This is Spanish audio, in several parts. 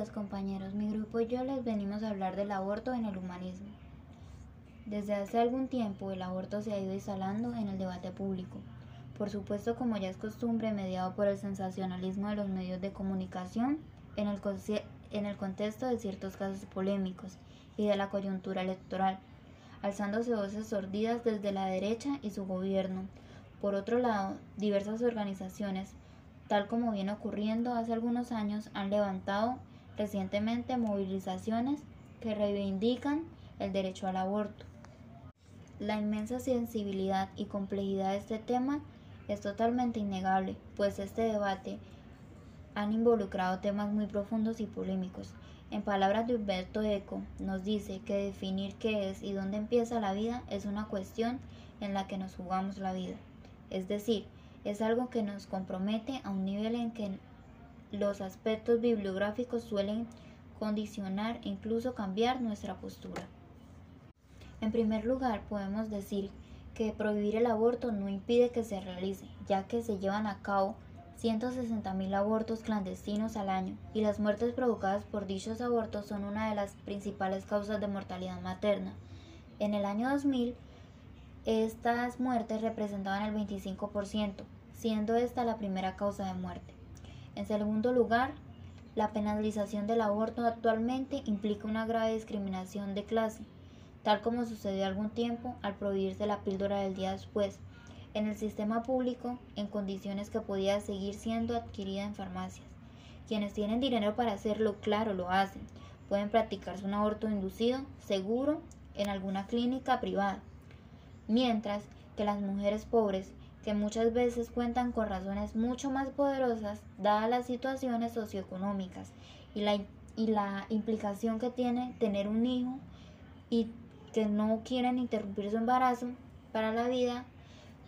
días compañeros, mi grupo y yo les venimos a hablar del aborto en el humanismo. Desde hace algún tiempo el aborto se ha ido instalando en el debate público, por supuesto como ya es costumbre mediado por el sensacionalismo de los medios de comunicación en el, en el contexto de ciertos casos polémicos y de la coyuntura electoral, alzándose voces sordidas desde la derecha y su gobierno. Por otro lado, diversas organizaciones tal como viene ocurriendo hace algunos años, han levantado recientemente movilizaciones que reivindican el derecho al aborto. La inmensa sensibilidad y complejidad de este tema es totalmente innegable, pues este debate han involucrado temas muy profundos y polémicos. En palabras de Humberto Eco, nos dice que definir qué es y dónde empieza la vida es una cuestión en la que nos jugamos la vida. Es decir, es algo que nos compromete a un nivel en que los aspectos bibliográficos suelen condicionar e incluso cambiar nuestra postura. En primer lugar, podemos decir que prohibir el aborto no impide que se realice, ya que se llevan a cabo 160.000 abortos clandestinos al año y las muertes provocadas por dichos abortos son una de las principales causas de mortalidad materna. En el año 2000, estas muertes representaban el 25%, siendo esta la primera causa de muerte. En segundo lugar, la penalización del aborto actualmente implica una grave discriminación de clase, tal como sucedió algún tiempo al prohibirse la píldora del día después, en el sistema público en condiciones que podía seguir siendo adquirida en farmacias. Quienes tienen dinero para hacerlo, claro, lo hacen. Pueden practicarse un aborto inducido, seguro, en alguna clínica privada mientras que las mujeres pobres, que muchas veces cuentan con razones mucho más poderosas, dadas las situaciones socioeconómicas y la, y la implicación que tiene tener un hijo y que no quieren interrumpir su embarazo para la vida,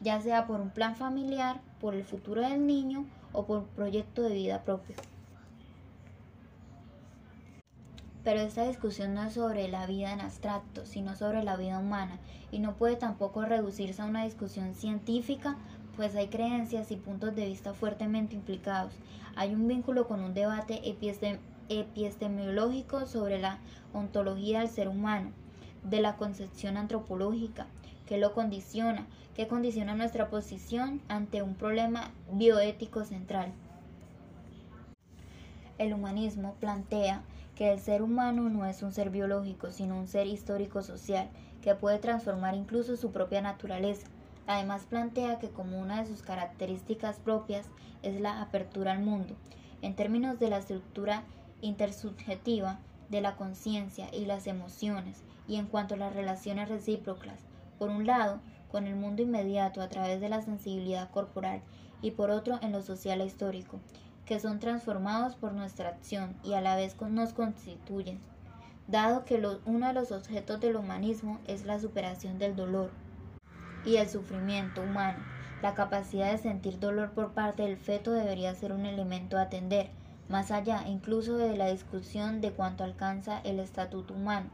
ya sea por un plan familiar, por el futuro del niño o por un proyecto de vida propio. Pero esta discusión no es sobre la vida en abstracto, sino sobre la vida humana, y no puede tampoco reducirse a una discusión científica, pues hay creencias y puntos de vista fuertemente implicados. Hay un vínculo con un debate epistemológico sobre la ontología del ser humano, de la concepción antropológica, que lo condiciona, que condiciona nuestra posición ante un problema bioético central. El humanismo plantea que el ser humano no es un ser biológico, sino un ser histórico-social, que puede transformar incluso su propia naturaleza. Además plantea que como una de sus características propias es la apertura al mundo, en términos de la estructura intersubjetiva de la conciencia y las emociones, y en cuanto a las relaciones recíprocas, por un lado, con el mundo inmediato a través de la sensibilidad corporal, y por otro en lo social e histórico, que son transformados por nuestra acción y a la vez nos constituyen, dado que uno de los objetos del humanismo es la superación del dolor y el sufrimiento humano. La capacidad de sentir dolor por parte del feto debería ser un elemento a atender, más allá incluso de la discusión de cuánto alcanza el estatuto humano,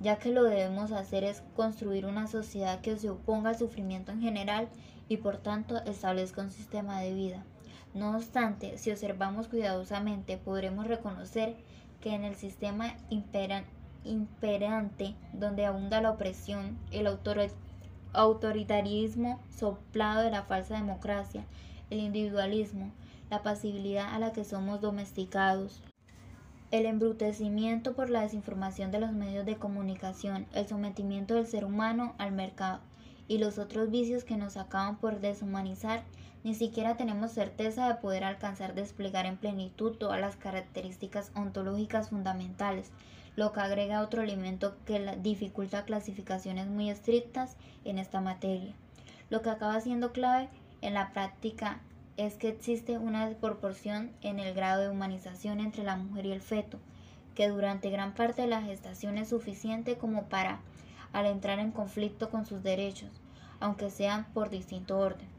ya que lo debemos hacer es construir una sociedad que se oponga al sufrimiento en general y por tanto establezca un sistema de vida. No obstante, si observamos cuidadosamente, podremos reconocer que en el sistema imperante, donde abunda la opresión, el autoritarismo soplado de la falsa democracia, el individualismo, la pasibilidad a la que somos domesticados, el embrutecimiento por la desinformación de los medios de comunicación, el sometimiento del ser humano al mercado y los otros vicios que nos acaban por deshumanizar ni siquiera tenemos certeza de poder alcanzar desplegar en plenitud todas las características ontológicas fundamentales, lo que agrega otro elemento que dificulta clasificaciones muy estrictas en esta materia. Lo que acaba siendo clave en la práctica es que existe una desproporción en el grado de humanización entre la mujer y el feto, que durante gran parte de la gestación es suficiente como para, al entrar en conflicto con sus derechos, aunque sean por distinto orden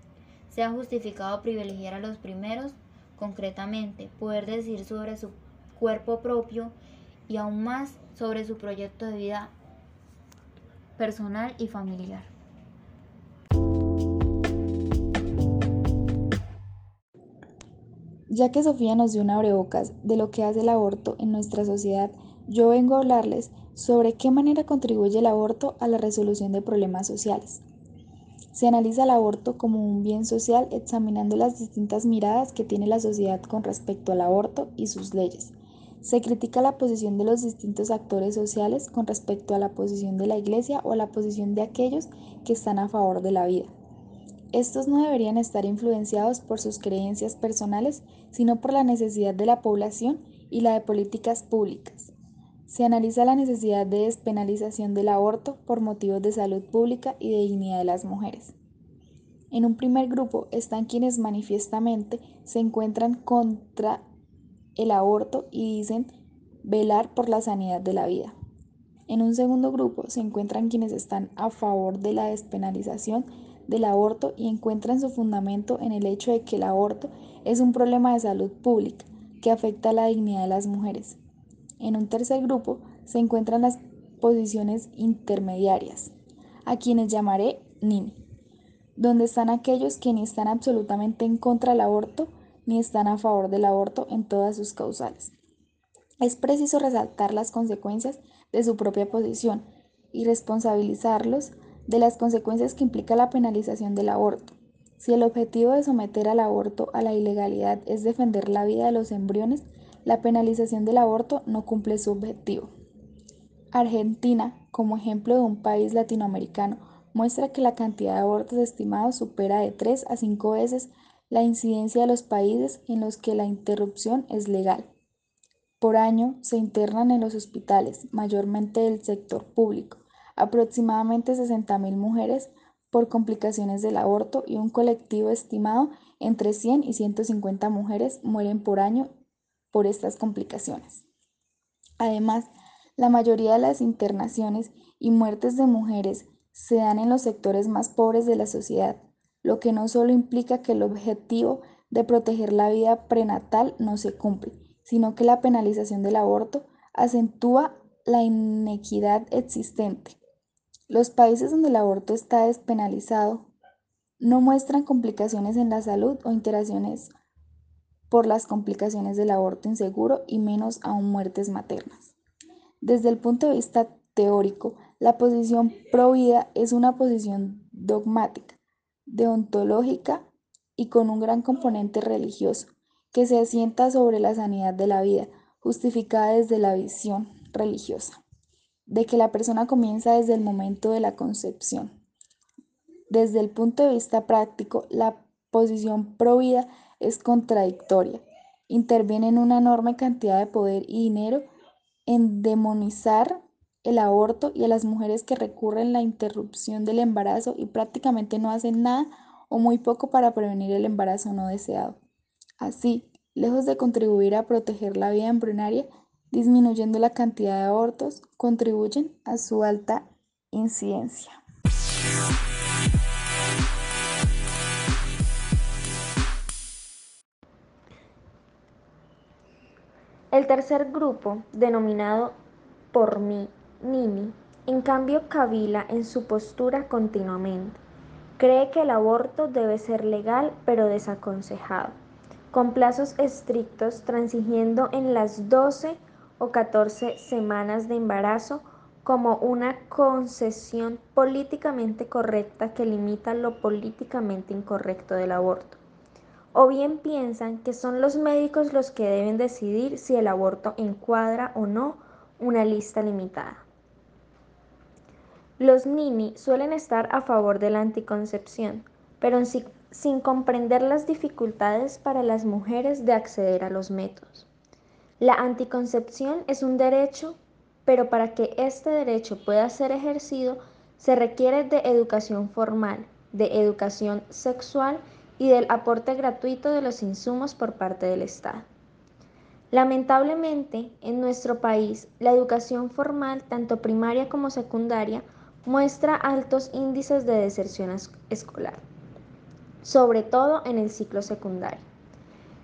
se ha justificado privilegiar a los primeros, concretamente, poder decir sobre su cuerpo propio y aún más sobre su proyecto de vida personal y familiar. Ya que Sofía nos dio una abrebocas de lo que hace el aborto en nuestra sociedad, yo vengo a hablarles sobre qué manera contribuye el aborto a la resolución de problemas sociales. Se analiza el aborto como un bien social examinando las distintas miradas que tiene la sociedad con respecto al aborto y sus leyes. Se critica la posición de los distintos actores sociales con respecto a la posición de la Iglesia o la posición de aquellos que están a favor de la vida. Estos no deberían estar influenciados por sus creencias personales, sino por la necesidad de la población y la de políticas públicas. Se analiza la necesidad de despenalización del aborto por motivos de salud pública y de dignidad de las mujeres. En un primer grupo están quienes manifiestamente se encuentran contra el aborto y dicen velar por la sanidad de la vida. En un segundo grupo se encuentran quienes están a favor de la despenalización del aborto y encuentran su fundamento en el hecho de que el aborto es un problema de salud pública que afecta a la dignidad de las mujeres. En un tercer grupo se encuentran las posiciones intermediarias, a quienes llamaré NINI, donde están aquellos que ni están absolutamente en contra del aborto ni están a favor del aborto en todas sus causales. Es preciso resaltar las consecuencias de su propia posición y responsabilizarlos de las consecuencias que implica la penalización del aborto. Si el objetivo de someter al aborto a la ilegalidad es defender la vida de los embriones, la penalización del aborto no cumple su objetivo. Argentina, como ejemplo de un país latinoamericano, muestra que la cantidad de abortos estimados supera de 3 a 5 veces la incidencia de los países en los que la interrupción es legal. Por año se internan en los hospitales, mayormente del sector público, aproximadamente 60.000 mujeres por complicaciones del aborto y un colectivo estimado entre 100 y 150 mujeres mueren por año por estas complicaciones. Además, la mayoría de las internaciones y muertes de mujeres se dan en los sectores más pobres de la sociedad, lo que no solo implica que el objetivo de proteger la vida prenatal no se cumple, sino que la penalización del aborto acentúa la inequidad existente. Los países donde el aborto está despenalizado no muestran complicaciones en la salud o interacciones por las complicaciones del aborto inseguro y menos aún muertes maternas. Desde el punto de vista teórico, la posición pro vida es una posición dogmática deontológica y con un gran componente religioso, que se asienta sobre la sanidad de la vida, justificada desde la visión religiosa, de que la persona comienza desde el momento de la concepción. Desde el punto de vista práctico, la posición pro vida es contradictoria. Interviene en una enorme cantidad de poder y dinero en demonizar el aborto y a las mujeres que recurren la interrupción del embarazo y prácticamente no hacen nada o muy poco para prevenir el embarazo no deseado. Así, lejos de contribuir a proteger la vida embrionaria, disminuyendo la cantidad de abortos, contribuyen a su alta incidencia. El tercer grupo, denominado por mí Nini, en cambio, cavila en su postura continuamente. Cree que el aborto debe ser legal pero desaconsejado, con plazos estrictos transigiendo en las 12 o 14 semanas de embarazo como una concesión políticamente correcta que limita lo políticamente incorrecto del aborto. O bien piensan que son los médicos los que deben decidir si el aborto encuadra o no una lista limitada. Los Nini suelen estar a favor de la anticoncepción, pero sin, comprender las dificultades para las mujeres de acceder a los métodos. La anticoncepción es un derecho, pero para que este derecho pueda ser ejercido se requiere de educación formal, de educación sexual y del aporte gratuito de los insumos por parte del Estado. Lamentablemente, en nuestro país, la educación formal, tanto primaria como secundaria, muestra altos índices de deserción escolar, sobre todo en el ciclo secundario.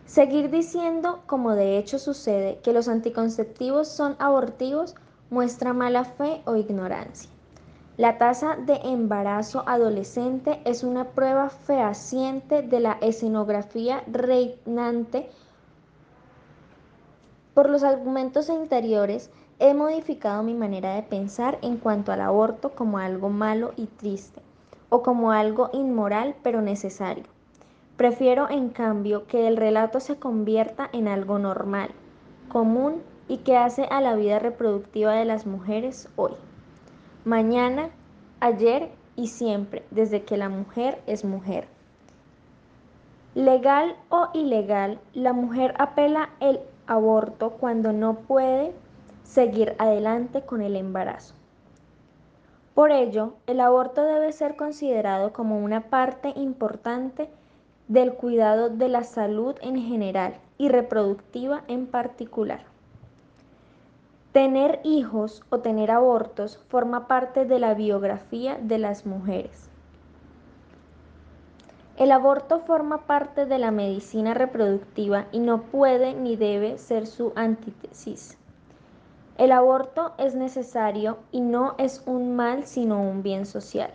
Seguir diciendo, como de hecho sucede, que los anticonceptivos son abortivos muestra mala fe o ignorancia. La tasa de embarazo adolescente es una prueba fehaciente de la escenografía reinante Por los argumentos anteriores, he modificado mi manera de pensar en cuanto al aborto como algo malo y triste, o como algo inmoral pero necesario. Prefiero, en cambio, que el relato se convierta en algo normal, común y que hace a la vida reproductiva de las mujeres hoy, mañana, ayer y siempre, desde que la mujer es mujer. Legal o ilegal, la mujer apela el aborto cuando no puede seguir adelante con el embarazo. Por ello, el aborto debe ser considerado como una parte importante del cuidado de la salud en general y reproductiva en particular. Tener hijos o tener abortos forma parte de la biografía de las mujeres. El aborto forma parte de la medicina reproductiva y no puede ni debe ser su antítesis. El aborto es necesario y no es un mal sino un bien social.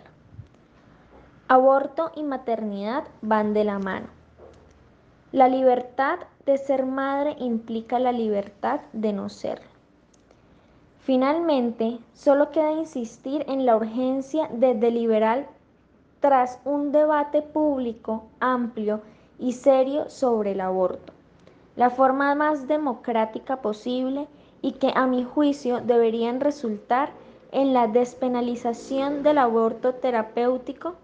Aborto y maternidad van de la mano. La libertad de ser madre implica la libertad de no ser. Finalmente, solo queda insistir en la urgencia de deliberar tras un debate público amplio y serio sobre el aborto, la forma más democrática posible y que a mi juicio deberían resultar en la despenalización del aborto terapéutico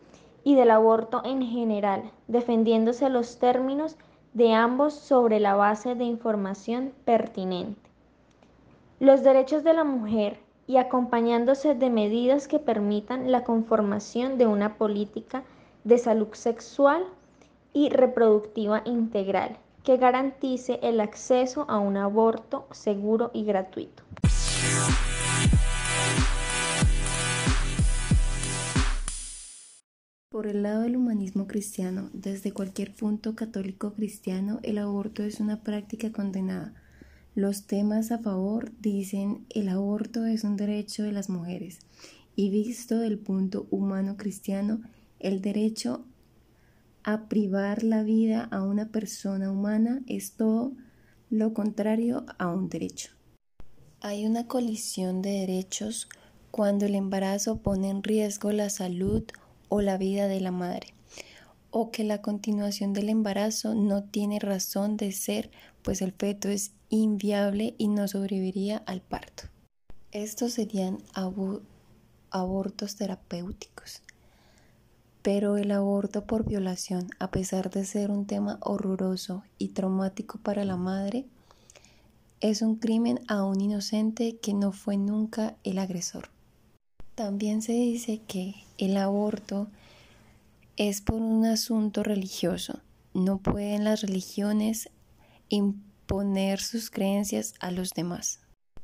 y del aborto en general, defendiéndose los términos de ambos sobre la base de información pertinente. Los derechos de la mujer y acompañándose de medidas que permitan la conformación de una política de salud sexual y reproductiva integral que garantice el acceso a un aborto seguro y gratuito. Por el lado del humanismo cristiano, desde cualquier punto católico cristiano, el aborto es una práctica condenada los temas a favor dicen el aborto es un derecho de las mujeres y visto del punto humano cristiano, el derecho a privar la vida a una persona humana es todo lo contrario a un derecho. Hay una colisión de derechos cuando el embarazo pone en riesgo la salud o la vida de la madre, o que la continuación del embarazo no tiene razón de ser, pues el feto es inviable y no sobreviviría al parto. Estos serían abortos terapéuticos. Pero el aborto por violación, a pesar de ser un tema horroroso y traumático para la madre, es un crimen a un inocente que no fue nunca el agresor. También se dice que el aborto es por un asunto religioso. No pueden las religiones poner sus creencias a los demás.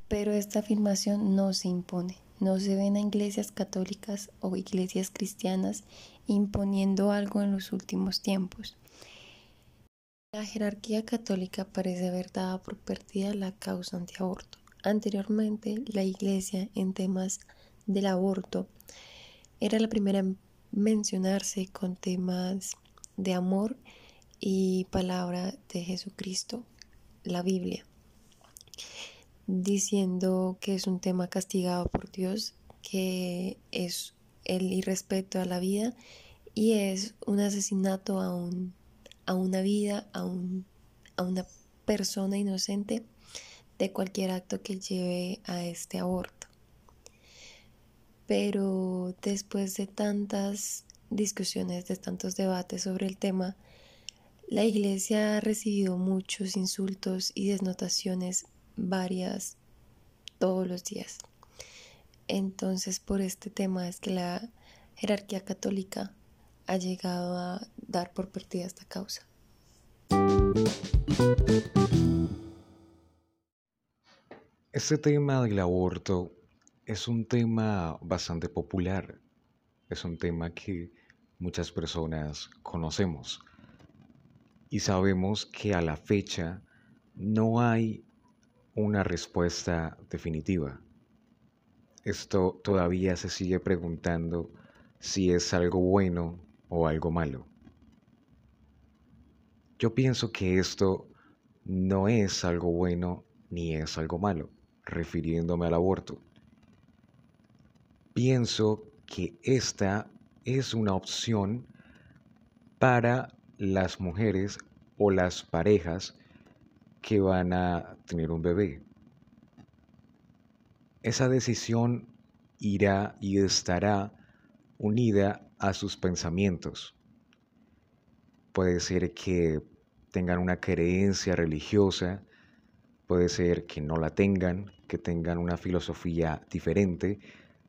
Pero esta afirmación no se impone. No se ven a iglesias católicas o iglesias cristianas imponiendo algo en los últimos tiempos. La jerarquía católica parece haber dado por perdida la causa antiaborto. Anteriormente, la iglesia en temas del aborto era la primera en mencionarse con temas de amor y palabra de Jesucristo la Biblia, diciendo que es un tema castigado por Dios, que es el irrespeto a la vida y es un asesinato a, un, a una vida, a, un, a una persona inocente de cualquier acto que lleve a este aborto. Pero después de tantas discusiones, de tantos debates sobre el tema, la iglesia ha recibido muchos insultos y desnotaciones varias todos los días. Entonces por este tema es que la jerarquía católica ha llegado a dar por perdida esta causa. Este tema del aborto es un tema bastante popular, es un tema que muchas personas conocemos y sabemos que a la fecha no hay una respuesta definitiva. Esto todavía se sigue preguntando si es algo bueno o algo malo. Yo pienso que esto no es algo bueno ni es algo malo, refiriéndome al aborto. Pienso que esta es una opción para las mujeres o las parejas que van a tener un bebé. Esa decisión irá y estará unida a sus pensamientos. Puede ser que tengan una creencia religiosa, puede ser que no la tengan, que tengan una filosofía diferente,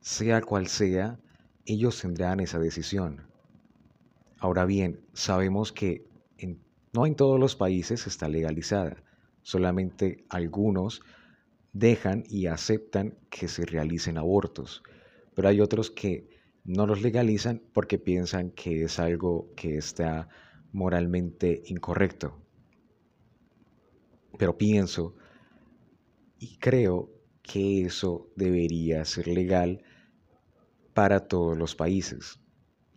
sea cual sea, ellos tendrán esa decisión. Ahora bien, sabemos que no en todos los países está legalizada, solamente algunos dejan y aceptan que se realicen abortos, pero hay otros que no los legalizan porque piensan que es algo que está moralmente incorrecto. Pero pienso y creo que eso debería ser legal para todos los países.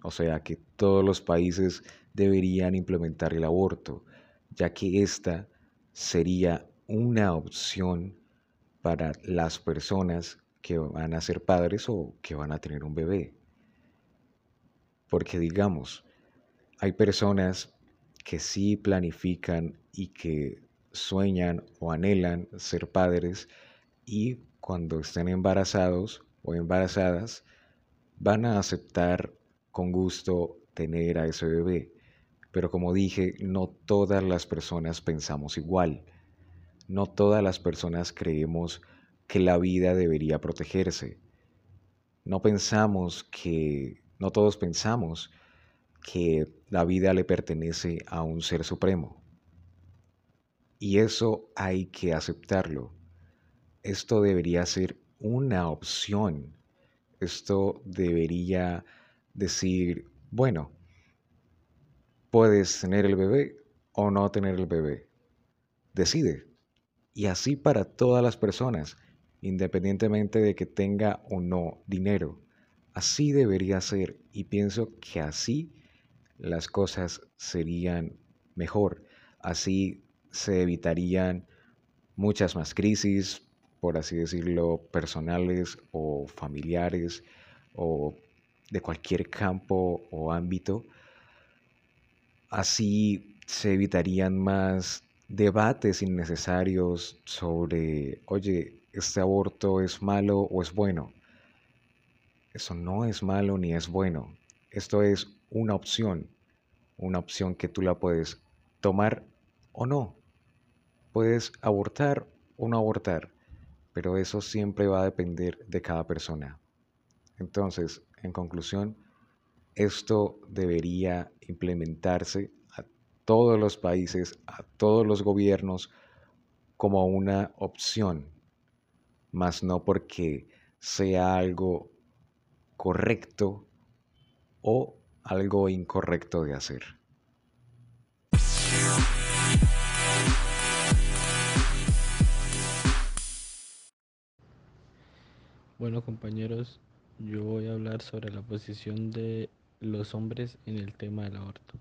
O sea, que todos los países deberían implementar el aborto, ya que esta sería una opción para las personas que van a ser padres o que van a tener un bebé. Porque digamos, hay personas que sí planifican y que sueñan o anhelan ser padres y cuando estén embarazados o embarazadas van a aceptar con gusto tener a ese bebé. Pero como dije, no todas las personas pensamos igual. No todas las personas creemos que la vida debería protegerse. No pensamos que, no todos pensamos que la vida le pertenece a un ser supremo. Y eso hay que aceptarlo. Esto debería ser una opción. Esto debería decir, bueno, puedes tener el bebé o no tener el bebé. Decide. Y así para todas las personas, independientemente de que tenga o no dinero. Así debería ser y pienso que así las cosas serían mejor. Así se evitarían muchas más crisis, por así decirlo, personales o familiares o de cualquier campo o ámbito. Así se evitarían más debates innecesarios sobre, oye, este aborto es malo o es bueno. Eso no es malo ni es bueno. Esto es una opción, una opción que tú la puedes tomar o no. Puedes abortar o no abortar, pero eso siempre va a depender de cada persona. Entonces, en conclusión, esto debería implementarse a todos los países, a todos los gobiernos, como una opción, más no porque sea algo correcto o algo incorrecto de hacer. Bueno compañeros, yo voy a hablar sobre la posición de los hombres en el tema del aborto.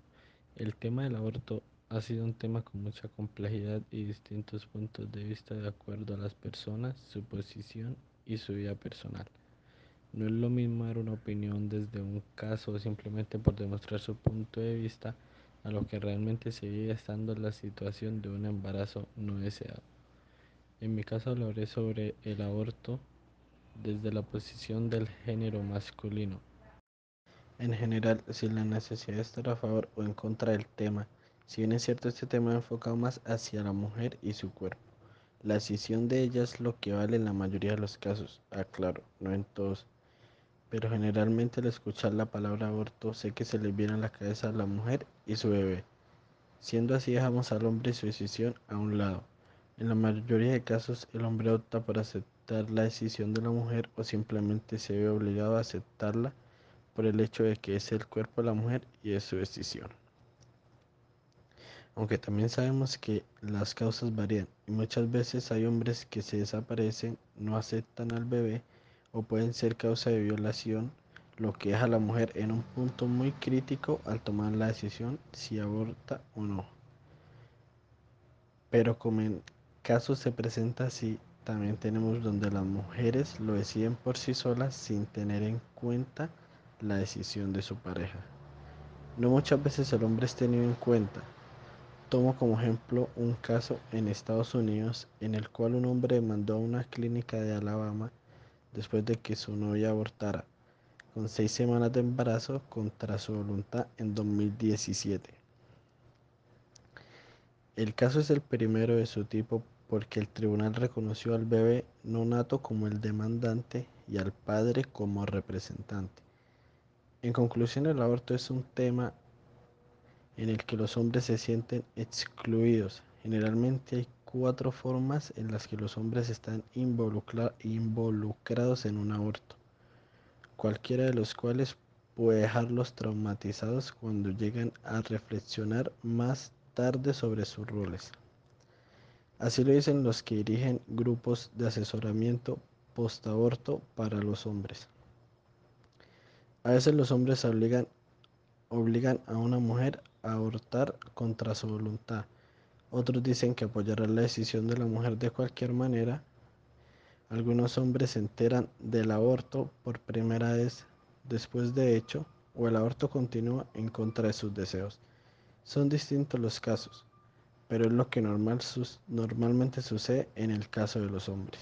El tema del aborto ha sido un tema con mucha complejidad y distintos puntos de vista de acuerdo a las personas, su posición y su vida personal. No es lo mismo dar una opinión desde un caso simplemente por demostrar su punto de vista a lo que realmente se vive estando la situación de un embarazo no deseado. En mi caso hablaré sobre el aborto desde la posición del género masculino. En general, sin la necesidad de estar a favor o en contra del tema, si bien es cierto este tema enfocado más hacia la mujer y su cuerpo. La decisión de ella es lo que vale en la mayoría de los casos, aclaro, no en todos pero generalmente al escuchar la palabra aborto sé que se le viene a la cabeza a la mujer y su bebé. Siendo así dejamos al hombre y su decisión a un lado. En la mayoría de casos el hombre opta por aceptar la decisión de la mujer o simplemente se ve obligado a aceptarla por el hecho de que es el cuerpo de la mujer y es su decisión. Aunque también sabemos que las causas varían y muchas veces hay hombres que se desaparecen, no aceptan al bebé o pueden ser causa de violación, lo que deja a la mujer en un punto muy crítico al tomar la decisión si aborta o no. Pero caso se presenta así, también tenemos donde las mujeres lo deciden por sí solas sin tener en cuenta la decisión de su pareja. No muchas veces el hombre es tenido en cuenta. Tomo como ejemplo un caso en Estados Unidos en el cual un hombre mandó a una clínica de Alabama después de que su novia abortara con seis semanas de embarazo contra su voluntad en 2017. El caso es el primero de su tipo porque el tribunal reconoció al bebé no nato como el demandante y al padre como representante. En conclusión, el aborto es un tema en el que los hombres se sienten excluidos. Generalmente hay cuatro formas en las que los hombres están involucrados en un aborto, cualquiera de los cuales puede dejarlos traumatizados cuando llegan a reflexionar más tarde sobre sus roles. Así lo dicen los que dirigen grupos de asesoramiento post-aborto para los hombres. A veces los hombres obligan, obligan a una mujer a abortar contra su voluntad. Otros dicen que apoyarán la decisión de la mujer de cualquier manera. Algunos hombres se enteran del aborto por primera vez después de hecho o el aborto continúa en contra de sus deseos. Son distintos los casos pero es lo que normal, normalmente sucede en el caso de los hombres.